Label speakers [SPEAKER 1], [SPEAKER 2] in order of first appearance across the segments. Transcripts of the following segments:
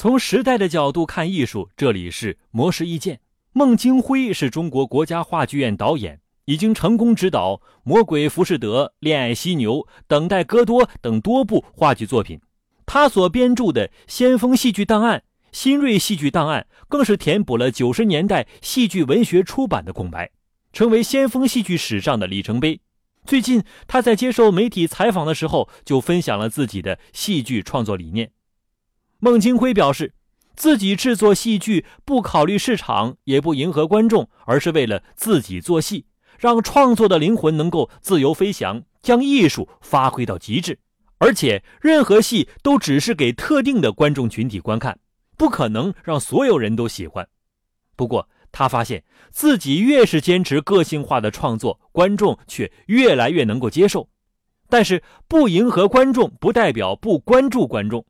[SPEAKER 1] 从时代的角度看艺术，这里是魔石意见。孟京辉是中国国家话剧院导演，已经成功执导《魔鬼浮士德》《恋爱犀牛》《等待戈多》等多部话剧作品。他所编著的《先锋戏剧档案》《新锐戏剧档案》更是填补了九十年代戏剧文学出版的空白，成为先锋戏剧史上的里程碑。最近，他在接受媒体采访的时候，就分享了自己的戏剧创作理念。孟京辉表示，自己制作戏剧不考虑市场，也不迎合观众，而是为了自己做戏，让创作的灵魂能够自由飞翔，将艺术发挥到极致。而且，任何戏都只是给特定的观众群体观看，不可能让所有人都喜欢。不过，他发现自己越是坚持个性化的创作，观众却越来越能够接受。但是，不迎合观众，不代表不关注观众。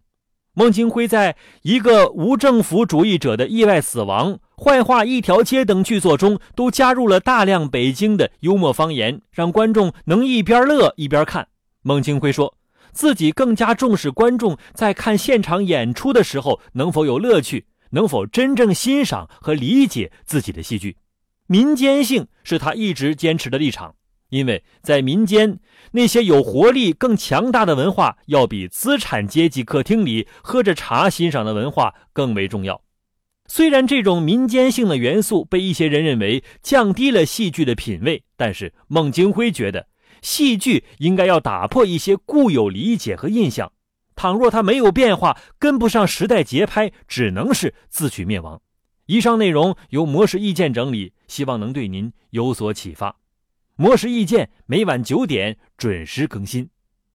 [SPEAKER 1] 孟京辉在一个无政府主义者的意外死亡、坏话一条街等剧作中，都加入了大量北京的幽默方言，让观众能一边乐一边看。孟京辉说自己更加重视观众在看现场演出的时候能否有乐趣，能否真正欣赏和理解自己的戏剧。民间性是他一直坚持的立场。因为在民间，那些有活力、更强大的文化，要比资产阶级客厅里喝着茶欣赏的文化更为重要。虽然这种民间性的元素被一些人认为降低了戏剧的品位，但是孟京辉觉得，戏剧应该要打破一些固有理解和印象。倘若它没有变化，跟不上时代节拍，只能是自取灭亡。以上内容由模式意见整理，希望能对您有所启发。魔石意见每晚九点准时更新。